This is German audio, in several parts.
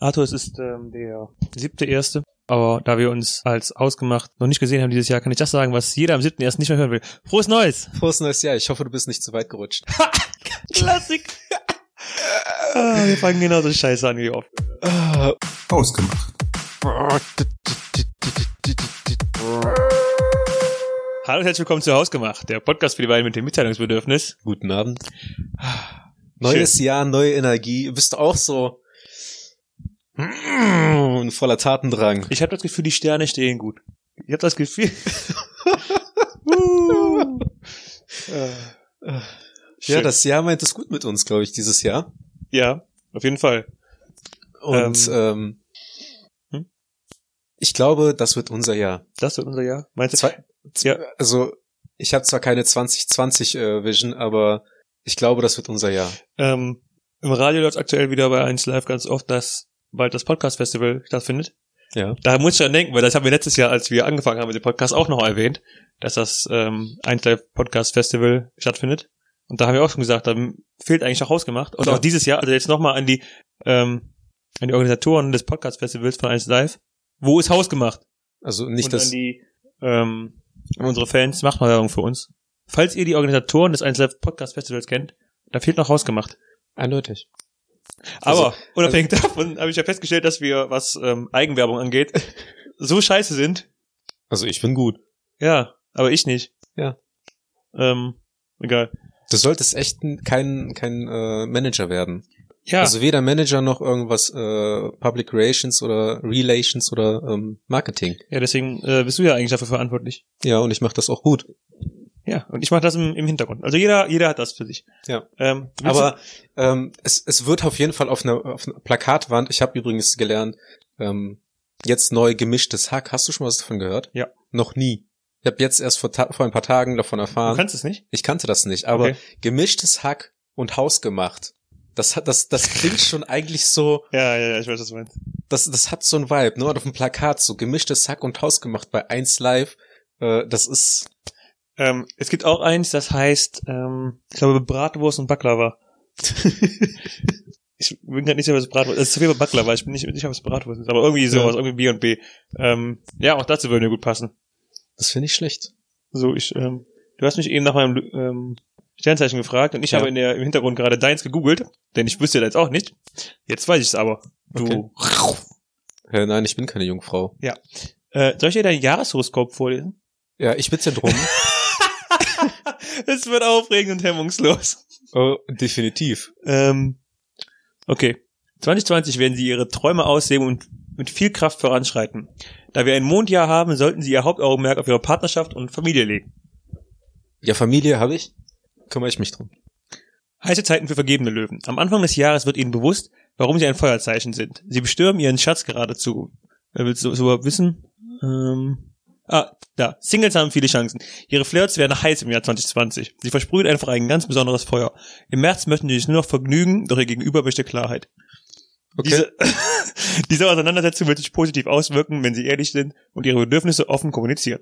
Arthur, es ist ähm, der siebte erste. Aber da wir uns als ausgemacht noch nicht gesehen haben dieses Jahr, kann ich das sagen, was jeder am siebten ersten nicht mehr hören will. Frohes Neues! Frohes neues Jahr. Ich hoffe, du bist nicht zu weit gerutscht. Klassik! ah, wir fangen genauso scheiße an wie oft. Ausgemacht. Hallo und herzlich willkommen zu Hausgemacht, der Podcast für die beiden mit dem Mitteilungsbedürfnis. Guten Abend. Neues Jahr, neue Energie. Bist du auch so mm, voller Tatendrang? Ich habe das Gefühl, die Sterne stehen gut. Ich habe das Gefühl. uh. äh, Ja, das Jahr meint es gut mit uns, glaube ich, dieses Jahr. ja, auf jeden Fall. Und ähm, Hm? ich glaube, das wird unser Jahr. Das wird unser Jahr. Meinst du? Zwei, Ja. Also, ich habe zwar keine 2020 äh, Vision, aber ich glaube, das wird unser Jahr. Ähm, Im Radio läuft aktuell wieder bei 1 Live ganz oft, dass bald das Podcast-Festival stattfindet. Ja. Da muss ich dran denken, weil das haben wir letztes Jahr, als wir angefangen haben mit dem Podcast, auch noch erwähnt, dass das ähm, 1 Live Podcast Festival stattfindet. Und da haben wir auch schon gesagt, da fehlt eigentlich noch Hausgemacht. Und Ja. auch dieses Jahr, also jetzt nochmal an die ähm, an die Organisatoren des Podcast Festivals von 1 Live. Wo ist Hausgemacht? Also nicht und das. an die ähm, an unsere Fans, macht mal Werbung für uns. Falls ihr die Organisatoren des 1 Live Podcast Festivals kennt, da fehlt noch Hausgemacht. Eindeutig. Aber Also- unabhängig davon habe ich ja festgestellt, dass wir, was ähm, Eigenwerbung angeht, so scheiße sind. Also ich bin gut. Ja, aber ich nicht. Ja. Ähm, egal. Du solltest echt kein kein äh, Manager werden. Ja, Also weder Manager noch irgendwas äh, Public Relations oder Relations oder ähm, Marketing. ja, deswegen äh, bist du ja eigentlich dafür verantwortlich. Ja, und ich mache das auch gut. Ja, und ich mache das im, im Hintergrund. Also jeder, jeder hat das für sich. Ja. Ähm, Aber ähm, es, es wird auf jeden Fall auf einer, auf einer Plakatwand, ich habe übrigens gelernt, ähm, jetzt neu gemischtes Hack. Hast du schon was davon gehört? Ja. Noch nie. Ich habe jetzt erst vor, vor ein paar Tagen davon du, du erfahren. kannst es nicht? Ich kannte das nicht, aber Okay. gemischtes Hack und hausgemacht. Das hat, das, das klingt schon eigentlich so, Ja, ja, ja, ich weiß, was du meinst. das, das hat so ein Vibe, ne? Und auf dem Plakat so gemischtes Hack und hausgemacht bei 1 Live. Äh, das ist, Ähm, es gibt auch eins, das heißt, ähm, ich glaube, Bratwurst und Baklava. ich bin gerade nicht sicher, was Bratwurst ist. Es ist zu viel Baklava, ich bin nicht sicher, was Bratwurst ist. Aber irgendwie sowas, irgendwie B und B. Ähm, ja, auch dazu würde mir gut passen. das finde ich schlecht. So, ich, ähm, du hast mich eben nach meinem ähm, Sternzeichen gefragt und ich Ja. habe in der, im Hintergrund gerade deins gegoogelt, denn ich wüsste das auch nicht. Jetzt weiß ich es aber. Du. Äh, nein, ich bin keine Jungfrau. Äh, soll ich dir dein Jahreshoroskop vorlesen? Ja, ich bitte drum. Es wird aufregend und hemmungslos. oh, definitiv. Ähm, okay. 2020 werden Sie Ihre Träume ausleben und mit viel Kraft voranschreiten. Da wir ein Mondjahr haben, sollten Sie Ihr Hauptaugenmerk auf Ihre Partnerschaft und Familie legen. Ja, Familie habe ich. Kümmere ich mich drum. Heiße Zeiten für vergebene Löwen. Am Anfang des Jahres wird Ihnen bewusst, warum Sie ein Feuerzeichen sind. Sie bestürmen Ihren Schatz geradezu. Wer will so, so überhaupt wissen? Ähm, ah, da. Singles haben viele Chancen. Ihre Flirts werden heiß im Jahr 2020. Sie versprühen einfach ein ganz besonderes Feuer. Im März möchten Sie sich nur noch vergnügen, doch Ihr Gegenüber möchte Klarheit. Okay. Diese, diese Auseinandersetzung wird sich positiv auswirken, wenn Sie ehrlich sind und Ihre Bedürfnisse offen kommunizieren.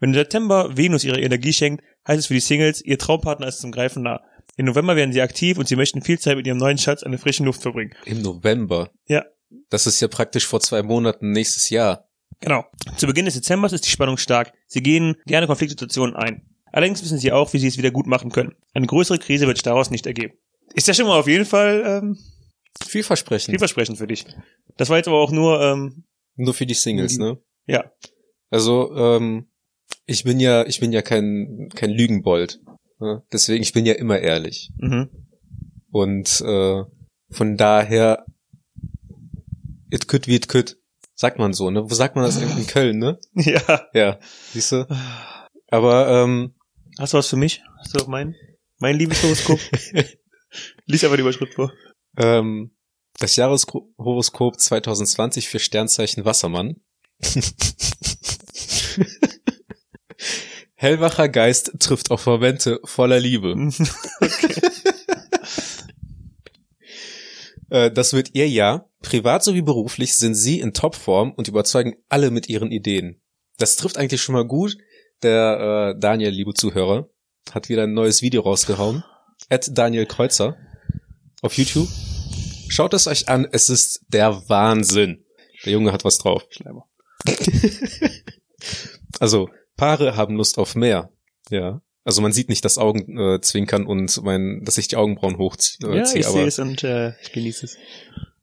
Wenn im September Venus ihre Energie schenkt, heißt es für die Singles, Ihr Traumpartner ist zum Greifen nah. Im November werden Sie aktiv und Sie möchten viel Zeit mit Ihrem neuen Schatz an der frischen Luft verbringen. Im November. Ja. Das ist ja praktisch vor zwei Monaten nächstes Jahr. Genau. Zu Beginn des Dezembers ist die Spannung stark. Sie gehen gerne Konfliktsituationen ein. Allerdings wissen Sie auch, wie Sie es wieder gut machen können. Eine größere Krise wird sich daraus nicht ergeben. Ist ja schon mal auf jeden Fall ähm, Vielversprechend. vielversprechend für dich. Das war jetzt aber auch nur, ähm, Nur für die Singles, ne? ja, Also, ähm, ich bin ja, ich bin ja kein, kein Lügenbold. Ne? Deswegen, ich bin ja immer ehrlich. mhm. Und äh, von daher, it could wie it could. Sagt man so, ne? Wo sagt man das in in Köln, ne? ja. Ja, siehst du? Aber ähm, Hast du was für mich? Hast du auch mein, mein Liebeshoroskop? Lies aber die Überschrift vor. ähm, das Jahreshoroskop 2020 für Sternzeichen Wassermann. Hellwacher Geist trifft auf Momente voller Liebe. Äh, Das wird ihr Jahr. Privat sowie beruflich sind sie in Topform und überzeugen alle mit ihren Ideen. Das trifft eigentlich schon mal gut. Der äh, Daniel, liebe Zuhörer, hat wieder ein neues Video rausgehauen. At Daniel Kreuzer auf YouTube. Schaut es euch an, es ist der Wahnsinn. Der Junge hat was drauf. Also, Paare haben Lust auf mehr. Ja. Also man sieht nicht das Augenzwinkern äh, zwinkern und mein, dass ich die Augenbrauen hochziehe. Äh, Ja, ich sehe es und äh, ich genieße es.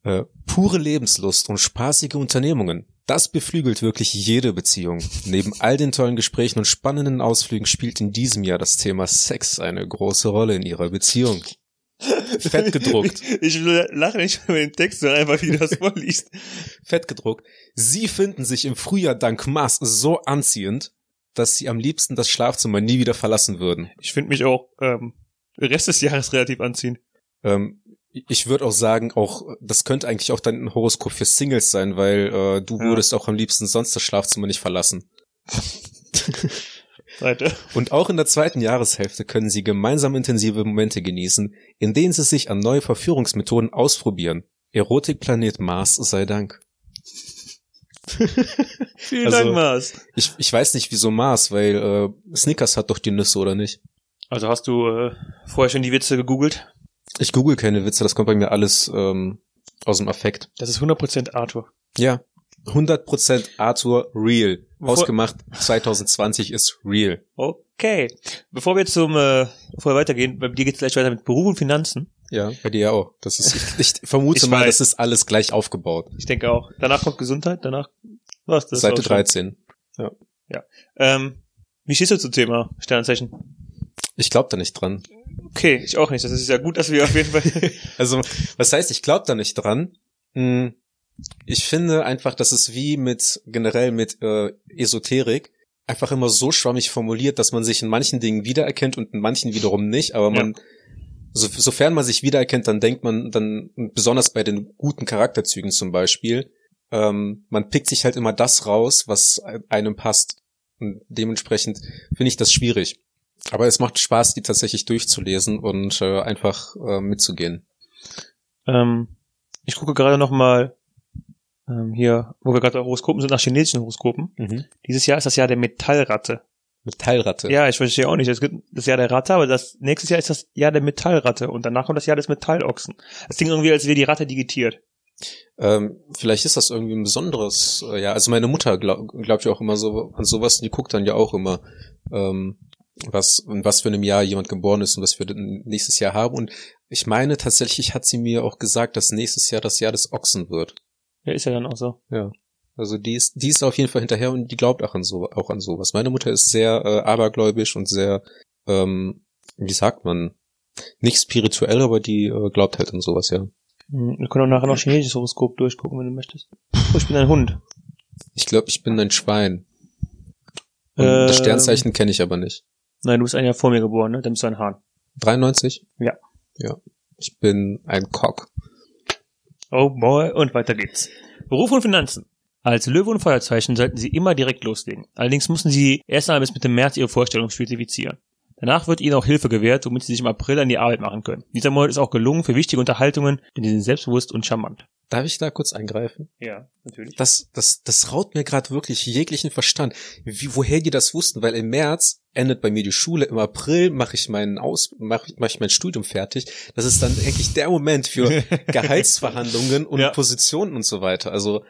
Äh, pure Lebenslust und spaßige Unternehmungen. Das beflügelt wirklich jede Beziehung. Neben all den tollen Gesprächen und spannenden Ausflügen spielt in diesem Jahr das Thema Sex eine große Rolle in ihrer Beziehung. Fett gedruckt. Ich lache nicht über den Text, sondern einfach, wie du das vorliest. Fett gedruckt. Sie finden sich im Frühjahr dank Mars so anziehend, dass sie am liebsten das Schlafzimmer nie wieder verlassen würden. Ich finde mich auch ähm, Rest des Jahres relativ anziehen. Ähm, ich würde auch sagen, auch das könnte eigentlich auch dein Horoskop für Singles sein, weil äh, du Ja. würdest auch am liebsten sonst das Schlafzimmer nicht verlassen. Seite. Und auch in der zweiten Jahreshälfte können sie gemeinsam intensive Momente genießen, in denen sie sich an neue Verführungsmethoden ausprobieren. Erotikplanet Mars sei Dank. Vielen Also- Dank, Mars. Ich, ich weiß nicht, wieso Mars, weil äh, Snickers hat doch die Nüsse, oder nicht? Also hast du äh, vorher schon die Witze gegoogelt? Ich google keine Witze, das kommt bei mir alles ähm, aus dem Affekt. Das ist 100% Arthur. Ja. 100% Arthur real. Bevor- Ausgemacht 2020 ist real. Okay. Bevor wir zum äh, vorher weitergehen, bei dir geht es gleich weiter mit Beruf und Finanzen. Ja, bei dir ja auch. Das ist, ich, ich vermute Ich mal, weiß. das ist alles gleich aufgebaut. Ich denke auch. Danach kommt Gesundheit, danach was das Seite auch schon. 13. Ähm, wie stehst du zum Thema Sternzeichen? Ich glaube da nicht dran. Okay, ich auch nicht. Das ist ja gut, dass wir auf jeden Fall. Also, was heißt, ich glaube da nicht dran? Hm, Ich finde einfach, dass es wie mit generell mit äh, Esoterik einfach immer so schwammig formuliert, dass man sich in manchen Dingen wiedererkennt und in manchen wiederum nicht. Aber man, so, sofern man sich wiedererkennt, dann denkt man dann besonders bei den guten Charakterzügen zum Beispiel, ähm, man pickt sich halt immer das raus, was einem passt. Und dementsprechend finde ich das schwierig. Aber es macht Spaß, die tatsächlich durchzulesen und äh, einfach äh, mitzugehen. ähm, ich gucke gerade noch mal ähm, hier, wo wir gerade Horoskopen sind, nach chinesischen Horoskopen. Dieses Jahr ist das Jahr der Metallratte. Metallratte. Ja, ich verstehe auch nicht. Es gibt das Jahr der Ratte, aber das nächstes Jahr ist das Jahr der Metallratte und danach kommt das Jahr des Metallochsen. Das klingt irgendwie, als wäre die Ratte digitiert. Ähm, vielleicht ist das irgendwie ein besonderes, äh, ja, also meine Mutter glaubt glaub ich auch immer so an sowas, die guckt dann ja auch immer, ähm, was, in was für einem Jahr jemand geboren ist und was wir nächstes Jahr haben. Und ich meine, tatsächlich hat sie mir auch gesagt, dass nächstes Jahr das Jahr des Ochsen wird. Ja, ist ja dann auch so. Ja. Also die ist, die ist auf jeden Fall hinterher und die glaubt auch an so, auch an sowas. Meine Mutter ist sehr äh, abergläubisch und sehr, ähm, wie sagt man, nicht spirituell, aber die äh, glaubt halt an sowas, ja. Hm, Wir können auch nachher noch chinesisches Horoskop durchgucken, wenn du möchtest. Oh, ich bin ein Hund. Ich glaube, ich bin ein Schwein. Ähm. das Sternzeichen kenne ich aber nicht. Nein, du bist ein Jahr vor mir geboren, ne? Dann bist du ein Hahn. 93? Ja. Ja. Ich bin ein Cock. Oh boy, und weiter geht's. Beruf und Finanzen. Als Löwe und Feuerzeichen sollten Sie immer direkt loslegen. Allerdings müssen Sie erst einmal bis Mitte März Ihre Vorstellung spezifizieren. Danach wird Ihnen auch Hilfe gewährt, womit Sie sich im April an die Arbeit machen können. Dieser Monat ist auch gelungen für wichtige Unterhaltungen, denn Sie sind selbstbewusst und charmant. Darf ich da kurz eingreifen? Ja, natürlich. Das, das, das raut mir gerade wirklich jeglichen Verstand. Wie, woher die das wussten, weil im März endet bei mir die Schule, im April mache ich meinen Aus, mache mach ich mein Studium fertig. Das ist dann eigentlich der Moment für Gehaltsverhandlungen und Ja. Positionen und so weiter. Also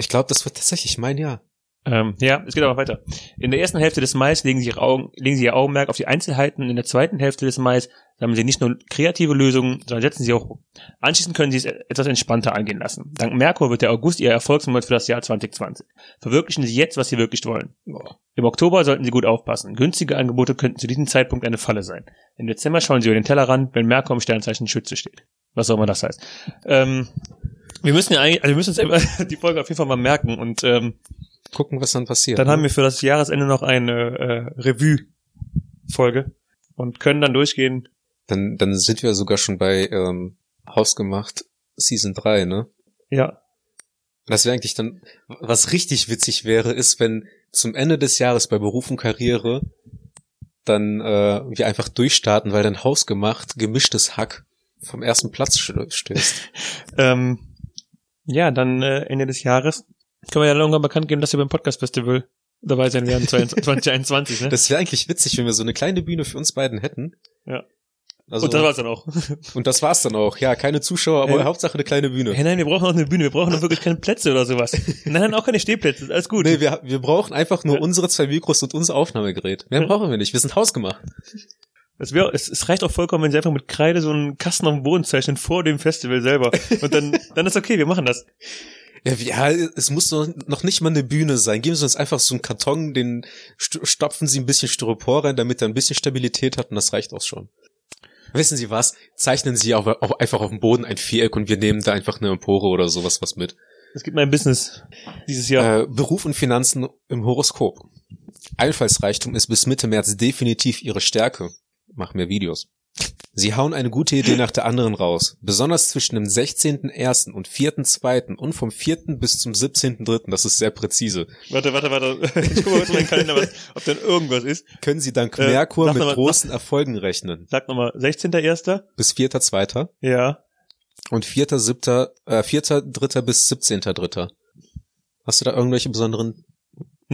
ich glaube, das wird tatsächlich mein Jahr. Ähm, ja, es geht aber weiter. In der ersten Hälfte des Mai legen Sie, Ihre Augen, legen Sie Ihr Augenmerk auf die Einzelheiten. In der zweiten Hälfte des Mai sammeln Sie nicht nur kreative Lösungen, sondern setzen Sie auch um. Anschließend können Sie es etwas entspannter angehen lassen. Dank Merkur wird der August Ihr Erfolgsmonat für das Jahr 2020. Verwirklichen Sie jetzt, was Sie wirklich wollen. Im Oktober sollten Sie gut aufpassen. Günstige Angebote könnten zu diesem Zeitpunkt eine Falle sein. Im Dezember schauen Sie über den Tellerrand, wenn Merkur im Sternzeichen Schütze steht. Was auch immer das heißt. Ähm, wir müssen ja eigentlich, also wir müssen uns immer die Folge auf jeden Fall mal merken und ähm, Gucken, was dann passiert. dann haben wir für das Jahresende noch eine äh, Revue-Folge und können dann durchgehen. dann, dann sind wir sogar schon bei ähm, Hausgemacht Season 3, ne? Ja, Das wäre eigentlich dann, was richtig witzig wäre, ist, wenn zum Ende des Jahres bei Beruf und Karriere dann äh, wir einfach durchstarten, weil dann hausgemacht gemischtes Hack vom ersten Platz st- stößt. ähm, ja, dann äh, Ende des Jahres können wir ja irgendwann bekannt geben, dass wir beim Podcast-Festival dabei sein werden 2021, ne? Das wäre eigentlich witzig, wenn wir so eine kleine Bühne für uns beiden hätten. Ja. Also, Und das war's dann auch. und das war's dann auch. Ja, keine Zuschauer, aber Ja. Hauptsache eine kleine Bühne. Hey, nein, wir brauchen auch eine Bühne, wir brauchen auch wirklich keine Plätze oder sowas. Nein, nein, auch keine Stehplätze, ist alles gut. Nee, wir, wir brauchen einfach nur Ja. unsere zwei Mikros und unser Aufnahmegerät. Mehr Ja. brauchen wir nicht. Wir sind hausgemacht. Es, wär, es, es reicht auch vollkommen, wenn sie einfach mit Kreide so einen Kasten auf dem Boden zeichnen vor dem Festival selber. Und dann, dann ist okay, wir machen das. Ja, wie- ja, es muss noch nicht mal eine Bühne sein. Geben Sie uns einfach so einen Karton, den st stopfen Sie ein bisschen Styropor rein, damit er ein bisschen Stabilität hat und das reicht auch schon. Wissen Sie was? Zeichnen Sie auch, auch einfach auf dem Boden ein Viereck und wir nehmen da einfach eine Empore oder sowas was mit. Es gibt mein Business dieses Jahr. Äh, Beruf und Finanzen im Horoskop. Einfallsreichtum ist bis Mitte März definitiv Ihre Stärke. Mach mehr Videos. Sie hauen eine gute Idee nach der anderen raus. Besonders zwischen dem 16.01. und 4.02. und vom 4. bis zum 17.03. Das ist sehr präzise. Warte, warte, warte. Ich guck mal in meinen Kalender, was, ob denn irgendwas ist. Können Sie dank Äh, Merkur sag mit mal- großen Erfolgen rechnen. Sag nochmal, 16.01. Bis 4.02. Ja. und 4.07., äh, 4.03. bis 17.03. Hast du da irgendwelche besonderen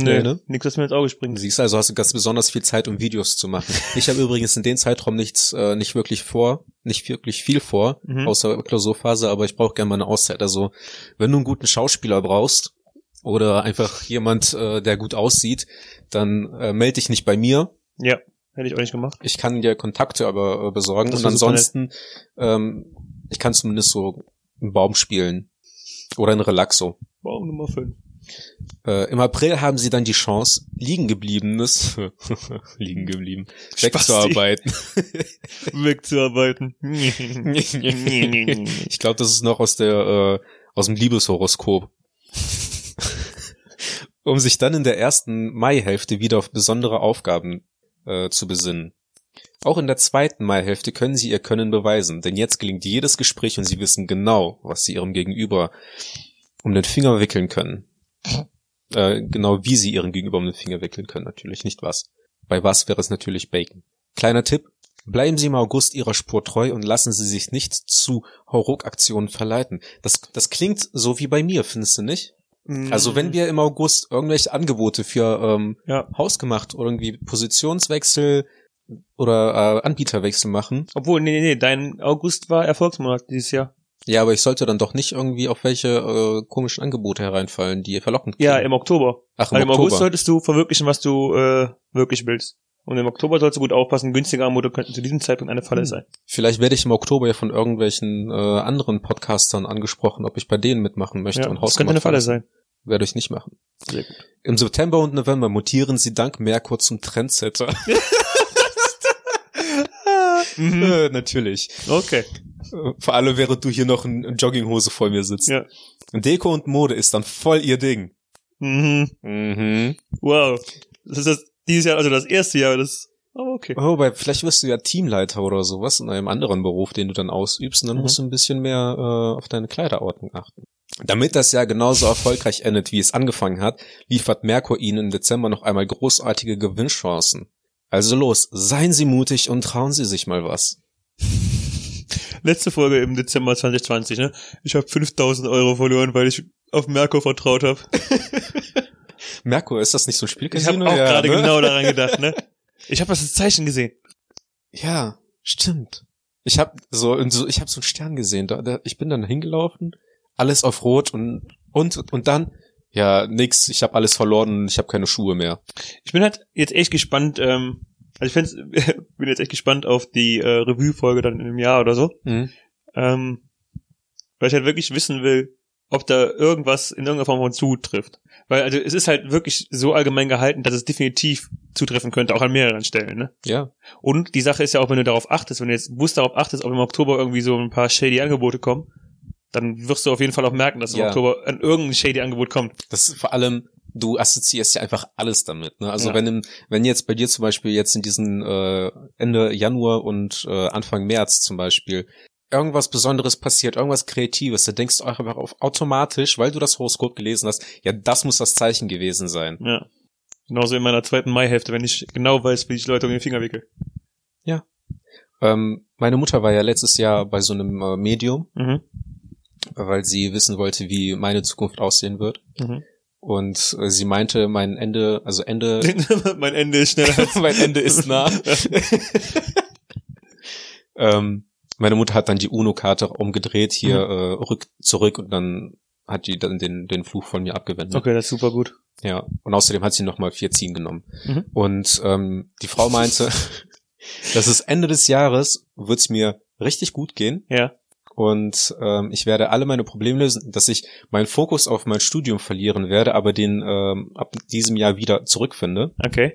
Nee, ne? nix, was mir ins Auge springt. Siehst du, also hast du ganz besonders viel Zeit, um Videos zu machen. Ich habe übrigens in dem Zeitraum nichts, äh, nicht wirklich vor, nicht wirklich viel vor, Mhm. außer Klausurphase, aber ich brauche gerne mal eine Auszeit. Also, wenn du einen guten Schauspieler brauchst oder einfach jemand, äh, der gut aussieht, dann äh, melde dich nicht bei mir. Ja, hätte ich auch nicht gemacht. Ich kann dir Kontakte aber äh, besorgen Das und ansonsten, ähm, ich kann zumindest so einen Baum spielen oder ein Relaxo. Baum Nummer 5. Äh, Im April haben sie dann die Chance, liegen gebliebenes, liegen geblieben, wegzuarbeiten. Wegzuarbeiten. ich glaube, das ist noch aus der, äh, aus dem Liebeshoroskop. um sich dann in der ersten Maihälfte wieder auf besondere Aufgaben äh, zu besinnen. Auch in der zweiten Maihälfte können sie ihr Können beweisen, denn jetzt gelingt jedes Gespräch und sie wissen genau, was sie ihrem Gegenüber um den Finger wickeln können. Äh, genau wie sie ihren Gegenüber um den Finger wickeln können, natürlich nicht was. Bei was wäre es natürlich Bacon. Kleiner Tipp, bleiben Sie im August Ihrer Spur treu und lassen Sie sich nicht zu Hauruck-Aktionen verleiten. Das, das klingt so wie bei mir, findest du nicht? Also wenn wir im August irgendwelche Angebote für ähm, Ja. Hausgemacht oder irgendwie Positionswechsel oder äh, Anbieterwechsel machen, Obwohl, nee, nee, nee, dein August war Erfolgsmonat dieses Jahr. Ja, aber ich sollte dann doch nicht irgendwie auf welche äh, komischen Angebote hereinfallen, die verlockend Ja, klingen. im Oktober. Ach, Weil im im August Oktober. solltest du verwirklichen, was du äh, wirklich willst. Und im Oktober sollst du gut aufpassen, günstige Angebote könnten zu diesem Zeitpunkt eine Falle Hm. sein. Vielleicht werde ich im Oktober ja von irgendwelchen äh, anderen Podcastern angesprochen, ob ich bei denen mitmachen möchte Ja, und das könnte eine Falle sein. Werde ich nicht machen. Sehr gut. Im September und November mutieren sie dank Merkur zum Trendsetter. Mhm. äh, natürlich. Okay. Vor allem, während du hier noch in in Jogginghose vor mir sitzt. Ja. Deko und Mode ist dann voll ihr Ding. Mhm. Mhm. Wow. Das ist das dieses Jahr, also das erste Jahr, das aber okay. Oh, Wobei, vielleicht wirst du ja Teamleiter oder sowas in einem anderen Beruf, den du dann ausübst, und dann Mhm. musst du ein bisschen mehr äh, auf deine Kleiderordnung achten. Damit das Jahr genauso erfolgreich endet, wie es angefangen hat, liefert Merkur ihnen im Dezember noch einmal großartige Gewinnchancen. Also los, seien Sie mutig und trauen Sie sich mal was. Letzte Folge im Dezember 2020, ne? Ich habe 5000 Euro verloren, weil ich auf Merkur vertraut habe. Merkur, ist das nicht so ein Ich Spielcasino? habe auch Ja, gerade ne? genau daran gedacht, ne? Ich habe das als Zeichen gesehen. Ja, stimmt. Ich habe so, so ich habe so einen Stern gesehen. Da, da, ich bin dann hingelaufen, alles auf Rot und und und dann ja nix. Ich habe alles verloren und ich habe keine Schuhe mehr. Ich bin halt jetzt echt gespannt, ähm, also ich find's, bin jetzt echt gespannt auf die äh, Revue-Folge dann in einem Jahr oder so. Mhm. Ähm, weil ich halt wirklich wissen will, ob da irgendwas in irgendeiner Form von zutrifft. Weil also es ist halt wirklich so allgemein gehalten, dass es definitiv zutreffen könnte, auch an mehreren Stellen. Ne? Ja, Und die Sache ist ja auch, wenn du darauf achtest, wenn du jetzt bewusst darauf achtest, ob im Oktober irgendwie so ein paar shady Angebote kommen, dann wirst du auf jeden Fall auch merken, dass im Ja. Oktober an irgendein shady Angebot kommt. das ist vor allem du assoziierst ja einfach alles damit. Ne? Also Ja. wenn im, wenn jetzt bei dir zum Beispiel jetzt in diesen äh, Ende Januar und äh, Anfang März zum Beispiel irgendwas Besonderes passiert, irgendwas Kreatives, da denkst du auch einfach auf automatisch, weil du das Horoskop gelesen hast, ja, das muss das Zeichen gewesen sein. Ja. Genauso in meiner zweiten Maihälfte, wenn ich genau weiß, wie ich Leute um den Finger wickel. Ähm, meine Mutter war ja letztes Jahr bei so einem äh, Medium, Mhm. weil sie wissen wollte, wie meine Zukunft aussehen wird. Mhm. Und äh, sie meinte, mein Ende, also Ende, mein Ende ist schneller mein Ende ist nah. Ähm, meine Mutter hat dann die UNO-Karte umgedreht, hier äh, rück zurück und dann hat die dann den, den Fluch von mir abgewendet. Okay, das ist super gut. Ja, und außerdem hat sie nochmal vier Ziehen genommen. Mhm. Und ähm, die Frau meinte, dass es Ende des Jahres wird's mir richtig gut gehen Ja. Und ähm, ich werde alle meine Probleme lösen, dass ich meinen Fokus auf mein Studium verlieren werde, aber den ähm, ab diesem Jahr wieder zurückfinde, Okay.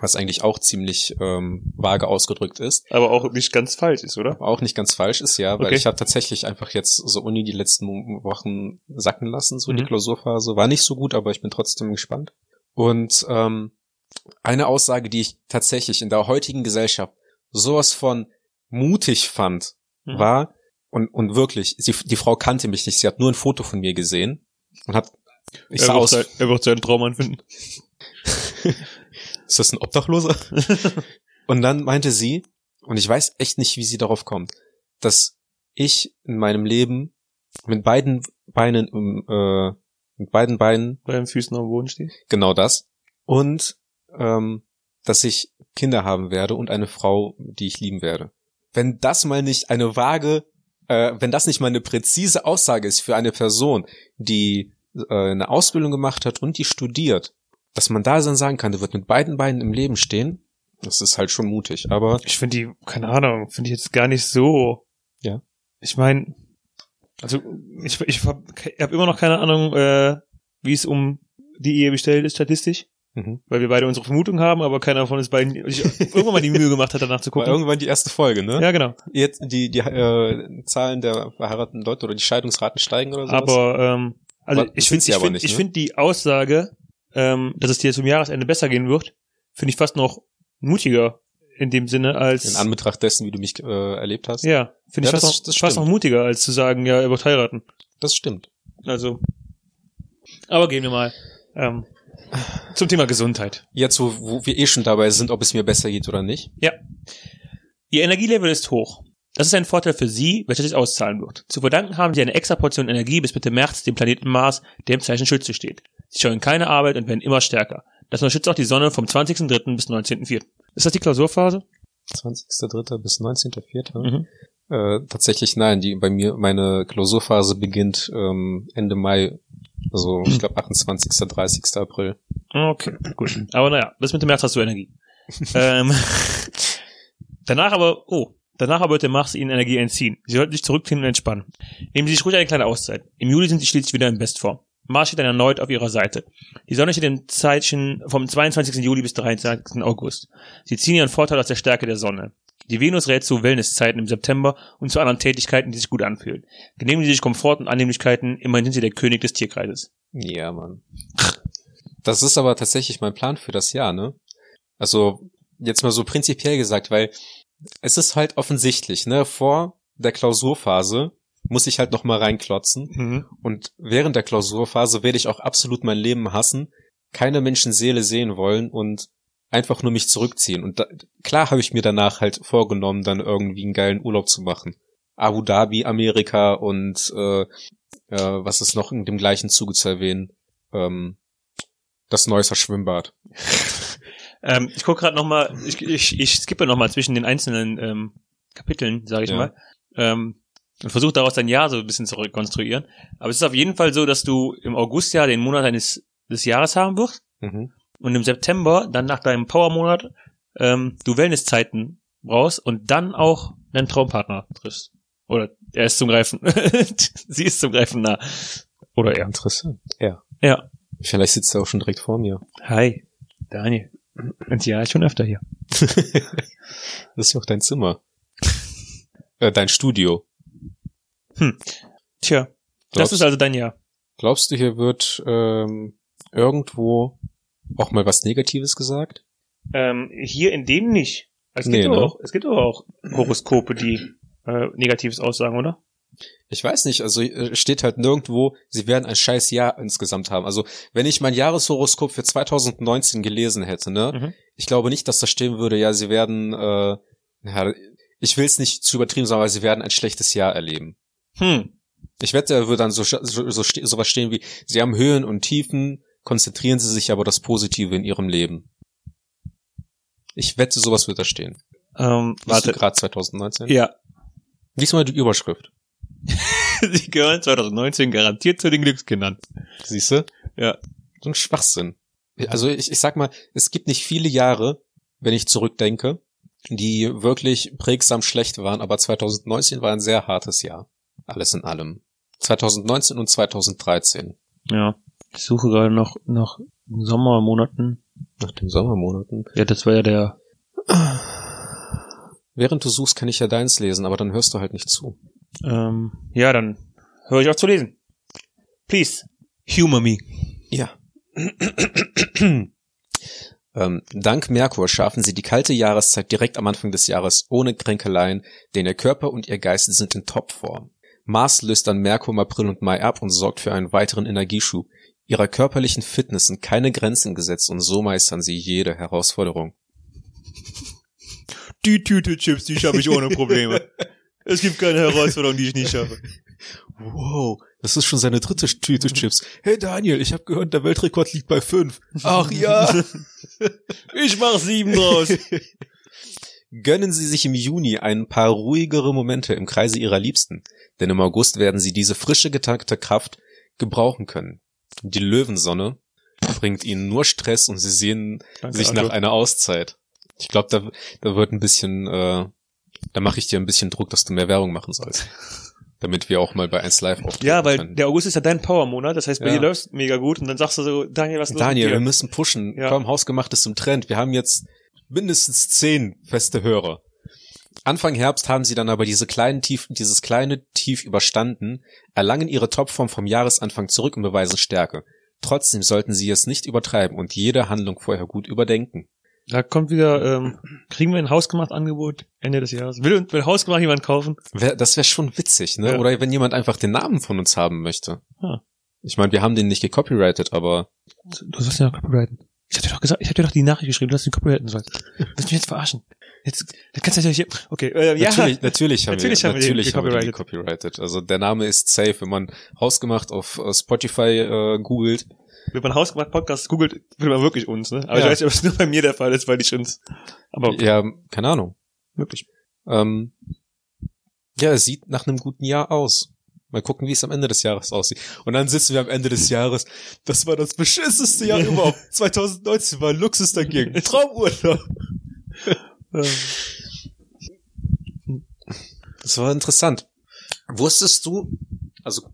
was eigentlich auch ziemlich ähm, vage ausgedrückt ist. Aber auch nicht ganz falsch ist, oder? Auch nicht ganz falsch ist, ja, weil Okay. ich habe tatsächlich einfach jetzt so Uni die letzten Wochen sacken lassen, so die Mhm. Klausurphase. War nicht so gut, aber ich bin trotzdem gespannt. Und ähm, eine Aussage, die ich tatsächlich in der heutigen Gesellschaft sowas von mutig fand, Mhm. war, und, und wirklich, sie, die Frau kannte mich nicht, sie hat nur ein Foto von mir gesehen und hat, ich er, sah wird aus, sein, er wird seinen Traum anfinden. ist das ein Obdachloser? und dann meinte sie, und ich weiß echt nicht, wie sie darauf kommt, dass ich in meinem Leben mit beiden Beinen, im, äh, mit beiden Beinen, Bei den Füßen am Boden steht. genau das, und ähm, dass ich Kinder haben werde und eine Frau, die ich lieben werde. Wenn das mal nicht eine vage, äh, wenn das nicht mal eine präzise Aussage ist für eine Person, die äh, eine Ausbildung gemacht hat und die studiert, dass man da dann sagen kann, der wird mit beiden Beinen im Leben stehen, das ist halt schon mutig. Aber Ich finde die, keine Ahnung, finde ich jetzt gar nicht so. Ja. Ich meine, also ich, ich habe hab immer noch keine Ahnung, äh, wie es um die Ehe bestellt ist statistisch, mhm. weil wir beide unsere Vermutung haben, aber keiner von uns beiden ich irgendwann mal die Mühe gemacht hat, danach zu war gucken. irgendwann die erste Folge, ne? Ja, genau. Jetzt die die äh, Zahlen der verheirateten Leute oder die Scheidungsraten steigen oder sowas. Aber ähm, also Aber ich finde ich find, nicht, ich ne? find die Aussage, ähm, dass es dir zum Jahresende besser gehen wird, finde ich fast noch mutiger in dem Sinne als in Anbetracht dessen, wie du mich äh, erlebt hast. ja, finde ich Ja, fast, das- noch, das fast noch mutiger als zu sagen, ja, er wird heiraten. Das stimmt. Also, aber gehen wir mal ähm, zum Thema Gesundheit. Jetzt, wo, wo wir eh schon dabei sind, ob es mir besser geht oder nicht. Ja. Ihr Energielevel ist hoch. Das ist ein Vorteil für Sie, welcher sich auszahlen wird. Zu verdanken haben Sie eine extra Portion Energie bis Mitte März dem Planeten Mars, der im Zeichen Schütze steht. Sie scheuen keine Arbeit und werden immer stärker. Das unterstützt auch die Sonne vom 20.03. bis 19.04. Ist das die Klausurphase? 20.03. bis 19.04. Mhm. Äh, tatsächlich nein, die bei mir meine Klausurphase beginnt ähm, Ende Mai, also ich glaube 28. 30. April. Okay, gut. Aber naja, bis Mitte März hast du Energie. ähm, danach aber, oh, danach aber wird der Mars ihnen Energie entziehen. Sie sollten sich zurückziehen und entspannen. Nehmen Sie sich ruhig eine kleine Auszeit. Im Juli sind Sie schließlich wieder in Bestform. Mars steht dann erneut auf Ihrer Seite. Die Sonne steht im Zeichen vom 22. Juli bis 23. August. Sie ziehen ihren Vorteil aus der Stärke der Sonne. Die Venus rät zu Wellnesszeiten im September und zu anderen Tätigkeiten, die sich gut anfühlen. Genehmigen Sie sich Komfort und Annehmlichkeiten, immerhin sind Sie der König des Tierkreises. Ja, Mann. Das ist aber tatsächlich mein Plan für das Jahr, ne? Also, jetzt mal so prinzipiell gesagt, weil es ist halt offensichtlich, ne? Vor der Klausurphase muss ich halt noch mal reinklotzen. Mhm. Und während der Klausurphase werde ich auch absolut mein Leben hassen, keine Menschenseele sehen wollen und einfach nur mich zurückziehen. Und da, klar habe ich mir danach halt vorgenommen, dann irgendwie einen geilen Urlaub zu machen. Abu Dhabi, Amerika und äh, äh, was ist noch in dem gleichen Zuge zu erwähnen? Ähm, das Neusser Schwimmbad. Ähm, ich gucke gerade noch mal, ich, ich, ich skippe noch mal zwischen den einzelnen ähm, Kapiteln, sage ich Ja. mal, ähm, und versuche daraus dein Jahr so ein bisschen zu rekonstruieren. Aber es ist auf jeden Fall so, dass du im August ja den Monat eines des Jahres haben wirst Mhm. Und im September dann nach deinem Powermonat ähm, du Wellnesszeiten brauchst und dann auch deinen Traumpartner triffst. Oder er ist zum Greifen, sie ist zum Greifen nah. Oder er. Interessant. Ja. Ja. Vielleicht sitzt er auch schon direkt vor mir. Hi, Daniel. Und ja, schon öfter hier. Das ist ja auch dein Zimmer. äh, dein Studio. Tja, das Glaubst- ist also dein Jahr. Glaubst du, hier wird ähm, irgendwo auch mal was Negatives gesagt? Ähm, hier in dem nicht. Es gibt, Nee, aber ne? auch, es gibt aber auch Horoskope, die äh, Negatives aussagen, oder? Ich weiß nicht, also äh, steht halt nirgendwo, sie werden ein scheiß Jahr insgesamt haben. Also wenn ich mein Jahreshoroskop für 2019 gelesen hätte, ne, Mhm. ich glaube nicht, dass da stehen würde, ja, sie werden, äh, ja, ich will es nicht zu übertrieben sagen, aber sie werden ein schlechtes Jahr erleben. Hm. Ich wette, da würde dann so, so, so ste- sowas stehen wie, sie haben Höhen und Tiefen, konzentrieren sie sich aber das Positive in ihrem Leben. Ich wette, sowas wird da stehen. Ähm, Warte. warte. gerade 2019? Ja. Lies mal die Überschrift. Sie gehören 2019 garantiert zu den Glückskindern. Siehst du? Ja. So ein Schwachsinn. Also ich, ich sag mal, es gibt nicht viele Jahre, wenn ich zurückdenke, die wirklich prägsam schlecht waren, aber 2019 war ein sehr hartes Jahr. Alles in allem. 2019 und 2013. Ja. Ich suche gerade noch nach Sommermonaten. Nach den Sommermonaten. Ja, das war ja der. Während du suchst, kann ich ja deins lesen, aber dann hörst du halt nicht zu. Ähm, ja, dann höre ich auf zu lesen. Please, humor me. Ja. ähm, dank Merkur schaffen sie die kalte Jahreszeit direkt am Anfang des Jahres ohne Kränkeleien, denn ihr Körper und ihr Geist sind in Topform. Mars löst dann Merkur im April und Mai ab und sorgt für einen weiteren Energieschub. Ihrer körperlichen Fitness sind keine Grenzen gesetzt und so meistern sie jede Herausforderung. Die Tüte Chips, die schaffe ich ohne Probleme. es gibt keine Herausforderung, die ich nicht schaffe. Wow, das ist schon seine dritte Tüte Chips. Hey Daniel, ich habe gehört, der Weltrekord liegt bei fünf. Ach ja. Ich mach sieben draus. Gönnen Sie sich im Juni ein paar ruhigere Momente im Kreise Ihrer Liebsten, denn im August werden Sie diese frische getankte Kraft gebrauchen können. Die Löwensonne bringt Ihnen nur Stress und Sie sehen Danke, sich Arthur. nach einer Auszeit. Ich glaube, da, da wird ein bisschen, äh, da mache ich dir ein bisschen Druck, dass du mehr Werbung machen sollst. Damit wir auch mal bei 1 Live auftreten Ja, weil können. der August ist ja dein Power-Monat, das heißt, bei Ja. dir läuft's mega gut und dann sagst du so, Daniel, was ist Daniel, wir müssen pushen. Ja. Komm, hausgemacht ist im Trend. Wir haben jetzt mindestens zehn feste Hörer. Anfang Herbst haben sie dann aber diese kleinen Tief, dieses kleine Tief überstanden, erlangen ihre Topform vom Jahresanfang zurück und beweisen Stärke. Trotzdem sollten sie es nicht übertreiben und jede Handlung vorher gut überdenken. Da kommt wieder, ähm, kriegen wir ein hausgemacht Angebot Ende des Jahres. Will, will hausgemacht jemand kaufen? Wär, das wäre schon witzig, ne? Ja. Oder wenn jemand einfach den Namen von uns haben möchte. Ah. Ich meine, wir haben den nicht gecopyrighted, aber Du sollst ja noch copyrighten. Ich hab dir doch gesagt, ich hab dir doch die Nachricht geschrieben, dass du ihn copyrighten sollst. Du willst mich jetzt verarschen. Jetzt, jetzt kannst du natürlich, okay, äh, ja. natürlich, natürlich haben Natürlich wir, haben wir den natürlich haben wir den gecopyrighted. gecopyrighted. Also der Name ist safe, wenn man hausgemacht auf äh, Spotify äh, googelt. Wenn man hausgemacht Podcast googelt, findet man wirklich uns, ne? Aber Ja. ich weiß nicht, ob es nur bei mir der Fall ist, weil ich uns, aber Ja, keine Ahnung. wirklich. Ähm, ja, es sieht nach einem guten Jahr aus. Mal gucken, wie es am Ende des Jahres aussieht. Und dann sitzen wir am Ende des Jahres. Das war das beschisseste Jahr überhaupt. 2019 war Luxus dagegen. Traumurlaub. Das war interessant. Wusstest du, also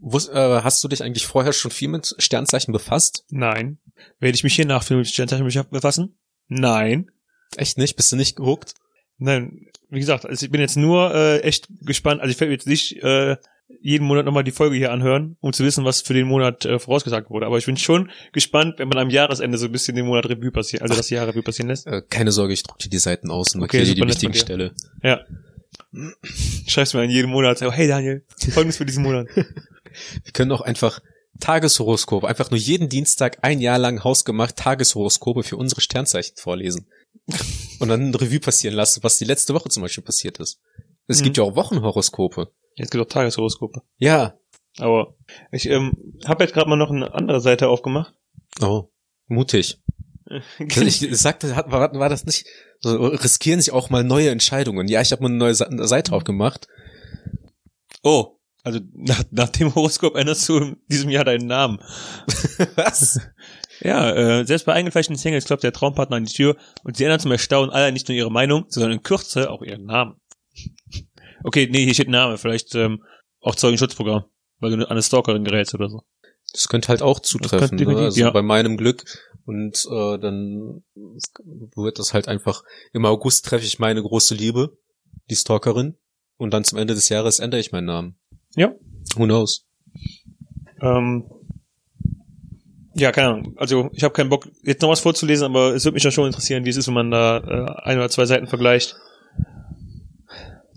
wus, äh, hast du dich eigentlich vorher schon viel mit Sternzeichen befasst? Nein. Werde ich mich hier nach Film Sternzeichen befassen? Nein. Echt nicht? Bist du nicht gehuckt? Nein. Wie gesagt, also ich bin jetzt nur äh, echt gespannt. Also ich werde jetzt nicht äh, jeden Monat nochmal die Folge hier anhören, um zu wissen, was für den Monat äh, vorausgesagt wurde. Aber ich bin schon gespannt, wenn man am Jahresende so ein bisschen den Monat Revue passiert, also das Jahr Revue passieren lässt. Äh, keine Sorge, ich druck dir die Seiten aus und Okay, markiere dir die wichtigen Stelle. Ja. Schreibst mir an jeden Monat, so, hey Daniel, folgendes für diesen Monat. Wir können auch einfach Tageshoroskope, einfach nur jeden Dienstag ein Jahr lang hausgemacht Tageshoroskope für unsere Sternzeichen vorlesen. Und dann ein Revue passieren lassen, was die letzte Woche zum Beispiel passiert ist. Es Mhm. gibt ja auch Wochenhoroskope. Jetzt gibt auch Tageshoroskope. Ja. Aber ich ähm, habe jetzt gerade mal noch eine andere Seite aufgemacht. Oh, mutig. Ich sagte, hat- war, war das nicht, so, riskieren sich auch mal neue Entscheidungen. Ja, ich habe mal eine neue Seite aufgemacht. oh, also nach, nach dem Horoskop änderst du in diesem Jahr deinen Namen. Was? Ja, äh, selbst bei eingefleischten Singles klopft der Traumpartner an die Tür und sie ändern zum Erstaunen alle nicht nur ihre Meinung, sondern in Kürze auch ihren Namen. Okay, nee, hier steht Name, vielleicht ähm, auch Zeugenschutzprogramm, weil du an eine Stalkerin gerätst oder so. Das könnte halt auch zutreffen. Ne? Also ja. bei meinem Glück. Und äh, dann wird das halt einfach, im August treffe ich meine große Liebe, die Stalkerin. Und dann zum Ende des Jahres ändere ich meinen Namen. Ja. Who knows? Ähm, ja, keine Ahnung. Also ich habe keinen Bock, jetzt noch was vorzulesen, aber es würde mich ja schon interessieren, wie es ist, wenn man da äh, ein oder zwei Seiten vergleicht.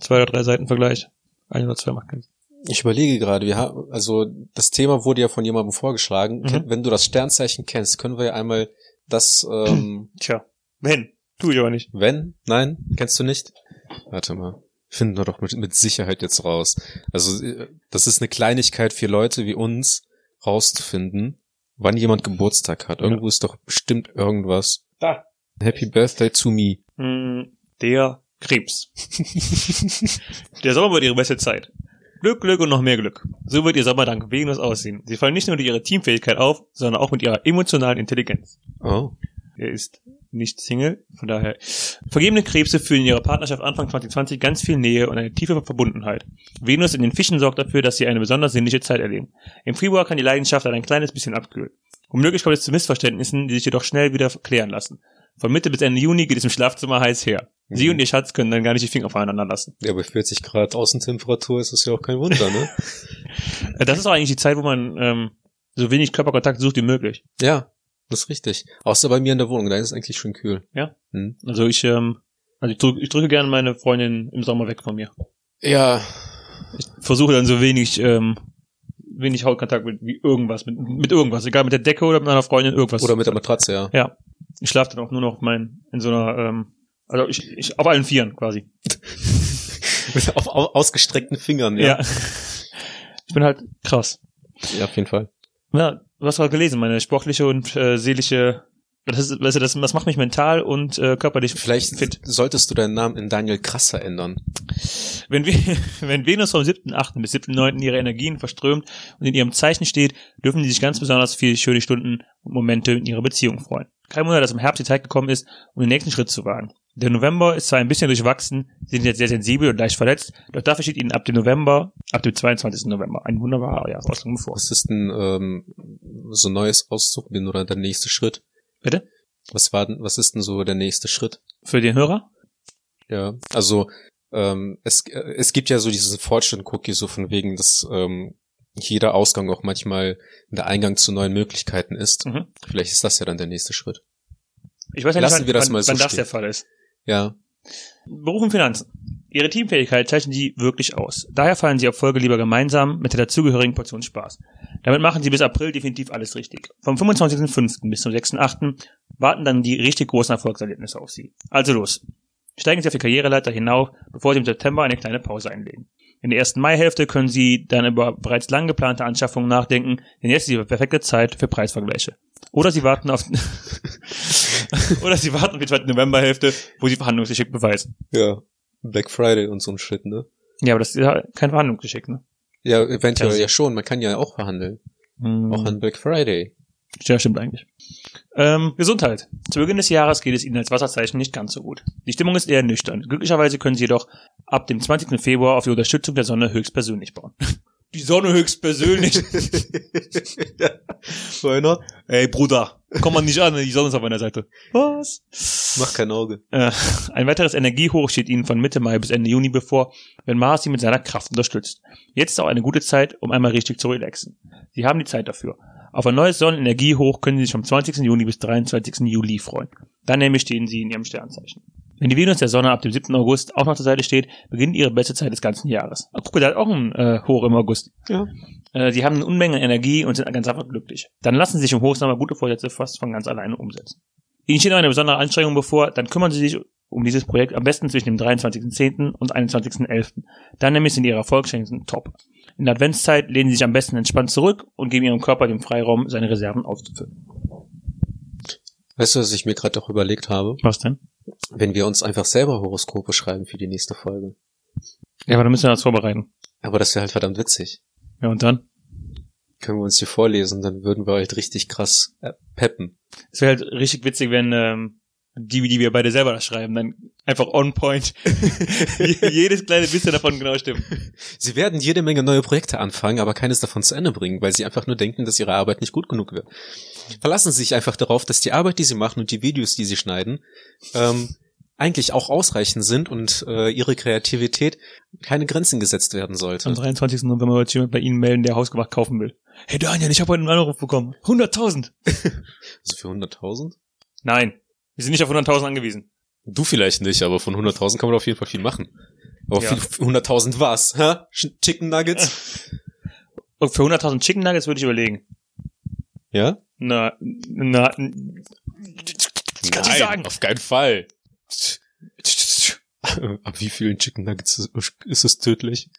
Zwei oder drei Seiten vergleicht. Ein oder zwei macht keinen Sinn. Ich überlege gerade, wir haben, also das Thema wurde ja von jemandem vorgeschlagen. Mhm. Wenn du das Sternzeichen kennst, können wir ja einmal das, ähm, Tja, wenn, tu ich aber nicht. wenn? Nein? Kennst du nicht? Warte mal. Finden wir doch mit, mit Sicherheit jetzt raus. Also, äh, das ist eine Kleinigkeit für Leute wie uns rauszufinden, wann jemand Geburtstag hat. Irgendwo ist doch bestimmt irgendwas. Da. Happy Birthday to me. Hm, der Krebs. Der Sommer wird ihre beste Zeit. Glück, Glück und noch mehr Glück. So wird ihr Sommer dank Venus aussehen. Sie fallen nicht nur durch ihre Teamfähigkeit auf, sondern auch mit ihrer emotionalen Intelligenz. Oh. Er ist nicht Single, von daher. Vergebene Krebse fühlen in ihrer Partnerschaft Anfang 2020 ganz viel Nähe und eine tiefe Verbundenheit. Venus in den Fischen sorgt dafür, dass sie eine besonders sinnliche Zeit erleben. Im Februar kann die Leidenschaft dann ein kleines bisschen abkühlen. Womöglich kommt es zu Missverständnissen, die sich jedoch schnell wieder klären lassen. Von Mitte bis Ende Juni geht es im Schlafzimmer heiß her. Sie Mhm. und ihr Schatz können dann gar nicht die Finger voneinander lassen. Ja, bei 40 Grad Außentemperatur ist das ja auch kein Wunder, ne? Das ist auch eigentlich die Zeit, wo man ähm, so wenig Körperkontakt sucht wie möglich. ja, das ist richtig. Außer bei mir in der Wohnung, da ist es eigentlich schon kühl. Ja? Hm. Also ich, ähm, also ich, drück, ich drücke gerne meine Freundin im Sommer weg von mir. Ja, Ich versuche dann so wenig, ähm, wenig Hautkontakt mit wie irgendwas, mit, mit irgendwas, egal mit der Decke oder mit einer Freundin, irgendwas. oder mit der Matratze, ja. ja. Ich schlafe dann auch nur noch mein, in so einer, ähm, also ich, ich auf allen Vieren quasi. Mit auf, auf, ausgestreckten Fingern, Ja. ja. Ich bin halt krass. Ja, auf jeden Fall. Ja, du hast gerade gelesen, meine sportliche und äh, seelische, das, ist, weißt du, das, das macht mich mental und äh, körperlich Vielleicht fit. solltest du deinen Namen in Daniel Krasser ändern. Wenn, wir, wenn Venus vom 7.8. bis 7.9. ihre Energien verströmt und in ihrem Zeichen steht, dürfen sie sich ganz besonders viel schöne Stunden und Momente in ihrer Beziehung freuen. Kein Wunder, dass im Herbst die Zeit gekommen ist, um den nächsten Schritt zu wagen. Der November ist zwar ein bisschen durchwachsen, sie sind jetzt sehr sensibel und leicht verletzt, doch dafür steht ihnen ab dem November, ab dem 22. November, ein wunderbarer bevor. Was ist denn ähm, so ein neues Auszuprobieren oder der nächste Schritt? Bitte? Was war denn, was ist denn so der nächste Schritt? Für den Hörer? Ja, also ähm, es, äh, es gibt ja so diesen Fortschritt-Cookie, so von wegen, dass ähm, jeder Ausgang auch manchmal der Eingang zu neuen Möglichkeiten ist. Mhm. Vielleicht ist das ja dann der nächste Schritt. Ich weiß ja Lassen nicht, wann, wir das wann, mal so wann das stehen. der Fall ist. Ja, Beruf und Finanzen. Ihre Teamfähigkeit zeichnen sie wirklich aus. Daher fallen sie auf Folge lieber gemeinsam mit der dazugehörigen Portion Spaß. Damit machen sie bis April definitiv alles richtig. Vom 25.05. bis zum 6.08. warten dann die richtig großen Erfolgserlebnisse auf sie. Also los. Steigen Sie auf die Karriereleiter hinauf, bevor Sie im September eine kleine Pause einlegen. In der ersten Maihälfte können Sie dann über bereits lang geplante Anschaffungen nachdenken, denn jetzt ist die perfekte Zeit für Preisvergleiche. Oder Sie warten auf oder Sie warten auf die zweite Novemberhälfte, wo Sie Verhandlungsgeschick beweisen. ja. Black Friday und so ein Shit, ne? Ja, aber das ist ja kein Verhandlungsgeschick, ne? Ja, eventuell Also- ja schon. Man kann ja auch verhandeln. Mhm. Auch an Black Friday. Ja, stimmt eigentlich. Ähm, Gesundheit. Zu Beginn des Jahres geht es Ihnen als Wasserzeichen nicht ganz so gut. Die Stimmung ist eher nüchtern. Glücklicherweise können Sie jedoch ab dem 20. Februar auf die Unterstützung der Sonne höchstpersönlich bauen. Die Sonne höchstpersönlich. Meiner? Ey, Bruder, komm mal nicht an, die Sonne ist auf meiner Seite. Was? Mach kein Auge. Äh, ein weiteres Energiehoch steht Ihnen von Mitte Mai bis Ende Juni bevor, wenn Mars Sie mit seiner Kraft unterstützt. Jetzt ist auch eine gute Zeit, um einmal richtig zu relaxen. Sie haben die Zeit dafür. Auf ein neues Sonnenenergiehoch können Sie sich vom 20. Juni bis 23. Juli freuen. Dann nämlich stehen Sie in Ihrem Sternzeichen. Wenn die Venus der Sonne ab dem 7. August auch noch zur Seite steht, beginnt Ihre beste Zeit des ganzen Jahres. Ach, guck, da hat auch ein äh, Hoch im August. Ja. Äh, Sie haben eine Unmenge an Energie und sind ganz einfach glücklich. Dann lassen Sie sich im Hochsommer gute Vorsätze fast von ganz alleine umsetzen. Ihnen steht noch eine besondere Anstrengung bevor, dann kümmern Sie sich um dieses Projekt am besten zwischen dem 23.10. und 21.11. Dann nämlich sind Ihre Erfolgschancen top. In der Adventszeit lehnen Sie sich am besten entspannt zurück und geben Ihrem Körper den Freiraum, seine Reserven aufzufüllen. Weißt du, was ich mir gerade auch überlegt habe? Was denn? Wenn wir uns einfach selber Horoskope schreiben für die nächste Folge. Ja, aber dann müssen wir das vorbereiten. Aber das wäre halt verdammt witzig. Ja, und dann? Können wir uns hier vorlesen, dann würden wir halt richtig krass äh, peppen. Es wäre halt richtig witzig, wenn ähm, die, die wir beide selber schreiben, dann einfach on point jedes kleine bisschen davon genau stimmt. Sie werden jede Menge neue Projekte anfangen, aber keines davon zu Ende bringen, weil sie einfach nur denken, dass ihre Arbeit nicht gut genug wird. Verlassen Sie sich einfach darauf, dass die Arbeit, die sie machen und die Videos, die sie schneiden, ähm, eigentlich auch ausreichend sind und äh, ihre Kreativität keine Grenzen gesetzt werden sollte. Am 23. November wird jemand bei Ihnen melden, der Hausgemacht kaufen will. Hey Daniel, ich habe heute einen Anruf bekommen. 100.000. Also für 100.000? Nein, wir sind nicht auf 100.000 angewiesen. Du vielleicht nicht, aber von 100.000 kann man auf jeden Fall viel machen. Aber Ja. viel, für 100.000 was? Hä? Chicken Nuggets? Und für 100.000 Chicken Nuggets würde ich überlegen. Ja? Na, na, das kann ich sagen. auf keinen Fall. Ab wie vielen Chicken Nuggets ist, ist es tödlich?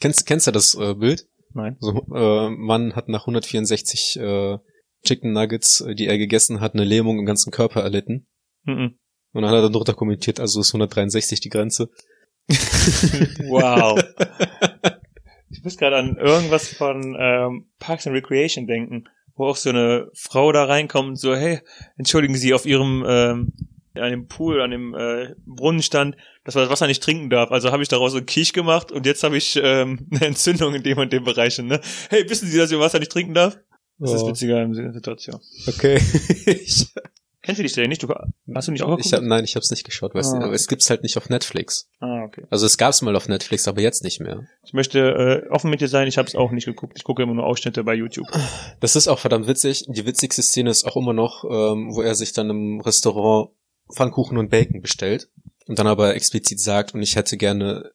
kennst, kennst du das äh, Bild? Nein. So, äh, Mann hat nach 164 äh, Chicken Nuggets, äh, die er gegessen hat, eine Lähmung im ganzen Körper erlitten. Mhm. Und dann hat er drunter kommentiert, also ist 163 die Grenze. Wow. ich muss gerade an irgendwas von ähm, Parks and Recreation denken, wo auch so eine Frau da reinkommt und so, hey, entschuldigen Sie, auf Ihrem ähm, an dem Pool, an dem äh, Brunnen stand, dass man das Wasser nicht trinken darf. Also habe ich daraus so einen Kiech gemacht und jetzt habe ich ähm, eine Entzündung in dem und dem Bereich. Ne? Hey, wissen Sie, dass ich Wasser nicht trinken darf? Das ist Oh. witziger in der Situation. Okay. ich Kennst du die Serie nicht? Du, hast du nicht auch geguckt? ich hab, nein, ich hab's nicht geschaut, weißt du, Ah. aber es gibt's halt nicht auf Netflix. ah, okay. Also es gab's mal auf Netflix, aber jetzt nicht mehr. Ich möchte äh, offen mit dir sein, ich habe es auch nicht geguckt. Ich gucke immer nur Ausschnitte bei YouTube. Das ist auch verdammt witzig. Die witzigste Szene ist auch immer noch, ähm, wo er sich dann im Restaurant Pfannkuchen und Bacon bestellt und dann aber explizit sagt, und ich hätte gerne,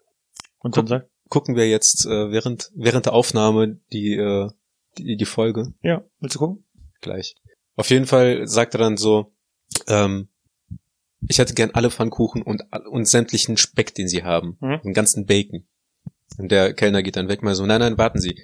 Und dann sagt, gucken wir jetzt äh, während während der Aufnahme die äh, die, die Folge ja, willst du gucken? gleich. Auf jeden Fall sagt er dann so, ähm, ich hätte gern alle Pfannkuchen und und sämtlichen Speck, den sie haben, Mhm. den ganzen Bacon. Und der Kellner geht dann weg, mal so, nein, nein, warten Sie.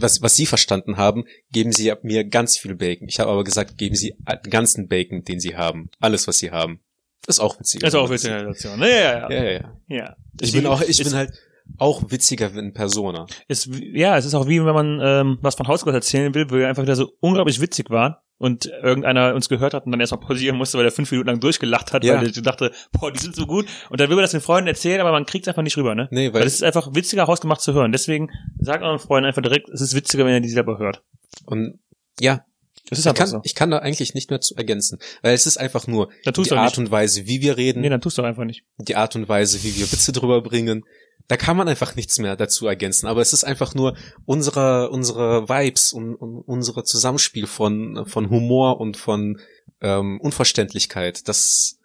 Was, was Sie verstanden haben, geben Sie mir ganz viel Bacon. Ich habe aber gesagt, geben Sie den ganzen Bacon, den Sie haben. Alles, was Sie haben. Ist auch witzig. Das ist auch witzig in der Situation. Ja, ja, ja. Ja, ja, ja. ja. Ich bin auch, ich bin halt auch witziger in Persona. Ist, ja, es ist auch wie wenn man ähm, was von Hausgott erzählen will, wo wir einfach wieder so unglaublich witzig waren und irgendeiner uns gehört hat und dann erstmal pausieren musste, weil er fünf Minuten lang durchgelacht hat, Ja. weil er dachte, boah, die sind so gut. Und dann will man das den Freunden erzählen, aber man kriegt es einfach nicht rüber, ne? Nee, Weil weil, es ist einfach witziger hausgemacht zu hören. Deswegen sagt euren Freunden einfach direkt, es ist witziger, wenn ihr die selber hört. und ja, Das ist ich kann, so. ich kann da eigentlich nicht mehr zu ergänzen. Weil es ist einfach nur die Art nicht. und Weise, wie wir reden, Nee, dann tust du einfach nicht. die Art und Weise, wie wir Witze drüber bringen. Da kann man einfach nichts mehr dazu ergänzen. Aber es ist einfach nur unsere, unsere Vibes und, und unsere Zusammenspiel von, von Humor und von ähm, Unverständlichkeit. Das,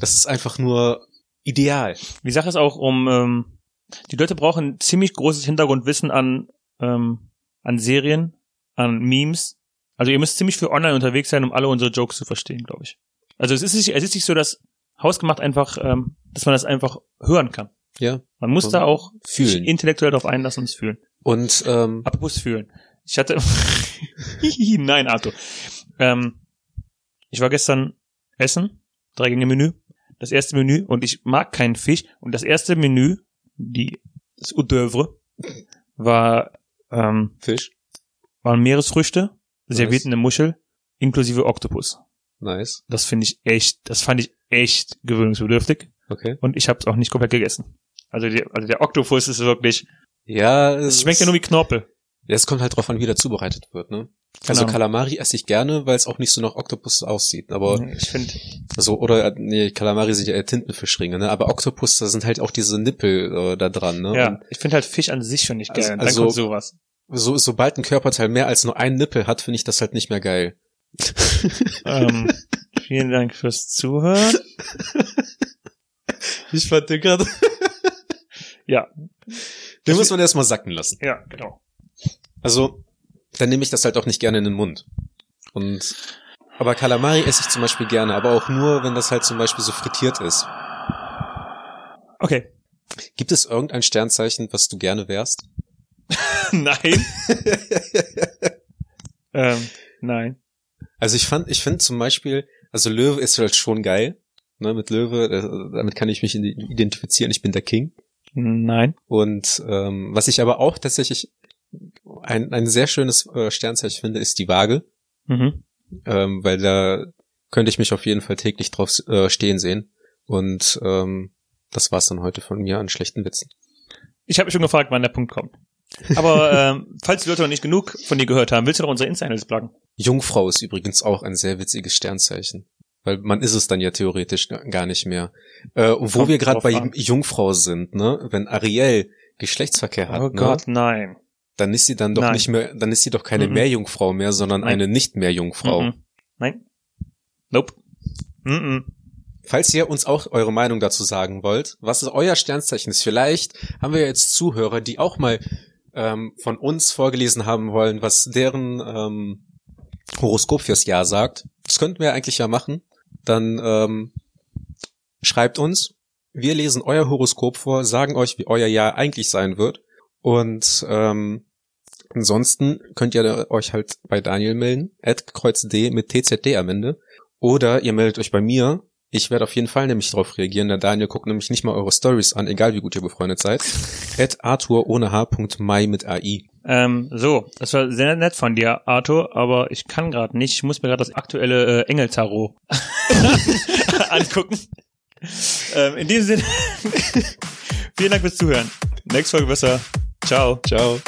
das ist einfach nur ideal. Die Sache ist auch um, ähm, die Leute brauchen ziemlich großes Hintergrundwissen an, ähm, an Serien, an Memes. Also ihr müsst ziemlich viel online unterwegs sein, um alle unsere Jokes zu verstehen, glaube ich. Also es ist nicht, es ist nicht so, dass hausgemacht einfach, ähm, dass man das einfach hören kann. Ja. Man muss da auch Fühlen. intellektuell darauf einlassen und es fühlen. Und ähm, Apropos fühlen. Ich hatte, nein, Arthur. Ähm, ich war gestern essen, drei Gänge Menü. Das erste Menü und ich mag keinen Fisch und das erste Menü, die das Hors d'oeuvre, war ähm, Fisch. waren Meeresfrüchte, serviert Nice. in eine Muschel, inklusive Oktopus. Nice. Das finde ich echt, das fand ich echt gewöhnungsbedürftig Okay. und ich habe es auch nicht komplett gegessen. Also, die, also der Oktopus ist wirklich, Ja, es es schmeckt ja nur wie Knorpel. Ja, es kommt halt drauf an, wie der zubereitet wird, ne? Keine Also. Kalamari esse ich gerne, weil es auch nicht so nach Oktopus aussieht. Aber Ich finde, so, oder äh, nee, Kalamari sind ja Tintenfischringe, ne? Aber Oktopus, da sind halt auch diese Nippel äh, da dran, ne? Ja, Und ich finde halt Fisch an sich schon nicht geil. Also- dann also- kommt sowas. so, sobald ein Körperteil mehr als nur einen Nippel hat, finde ich das halt nicht mehr geil. ähm, vielen Dank fürs Zuhören. Ich fand den gerade. Ja, Den muss man erstmal sacken lassen. ja, genau. Also, dann nehme ich das halt auch nicht gerne in den Mund. Und aber Kalamari esse ich zum Beispiel gerne, aber auch nur, wenn das halt zum Beispiel so frittiert ist. Okay. Gibt es irgendein Sternzeichen, was du gerne wärst? nein. ähm, nein. Also ich fand, ich finde zum Beispiel, also Löwe ist halt schon geil. Ne, mit Löwe, äh, damit kann ich mich identifizieren. Ich bin der King. Nein. Und ähm, was ich aber auch tatsächlich ein, ein sehr schönes äh, Sternzeichen finde, ist die Waage. Mhm. Ähm, weil da könnte ich mich auf jeden Fall täglich drauf äh, stehen sehen. Und ähm, das war's dann heute von mir an schlechten Witzen. Ich habe mich schon gefragt, wann der Punkt kommt. Aber ähm, falls die Leute noch nicht genug von dir gehört haben, willst du noch unsere Insta-Handles pluggen? Jungfrau ist übrigens auch ein sehr witziges Sternzeichen. Weil man ist es dann ja theoretisch gar nicht mehr. Äh, und wo Kommt wir gerade bei an. Jungfrau sind, ne, wenn Ariel Geschlechtsverkehr hat, oh ne, Gott, nein. dann ist sie dann doch Nein. nicht mehr, dann ist sie doch keine Mhm. Meerjungfrau mehr, sondern Nein. eine nicht Meerjungfrau. Mhm. Nein. Nope. Mhm. Falls ihr uns auch eure Meinung dazu sagen wollt, was ist euer Sternzeichen ist, vielleicht haben wir jetzt Zuhörer, die auch mal ähm, von uns vorgelesen haben wollen, was deren ähm, Horoskop fürs Jahr sagt. Das könnten wir eigentlich ja machen. Dann ähm, schreibt uns. Wir lesen euer Horoskop vor, sagen euch, wie euer Jahr eigentlich sein wird. Und ähm, ansonsten könnt ihr euch halt bei Daniel melden, at kreuzd mit TZD am Ende. Oder ihr meldet euch bei mir, Ich werde auf jeden Fall nämlich drauf reagieren, denn Daniel guckt nämlich nicht mal eure Stories an, egal wie gut ihr befreundet seid. At Arthur ohne H.mai mit AI. Ähm, so, das war sehr nett von dir, Arthur, aber ich kann gerade nicht. Ich muss mir gerade das aktuelle äh, Engeltarot angucken. Ähm, in diesem Sinne, vielen Dank fürs Zuhören. Nächste Folge besser. Ciao. Ciao.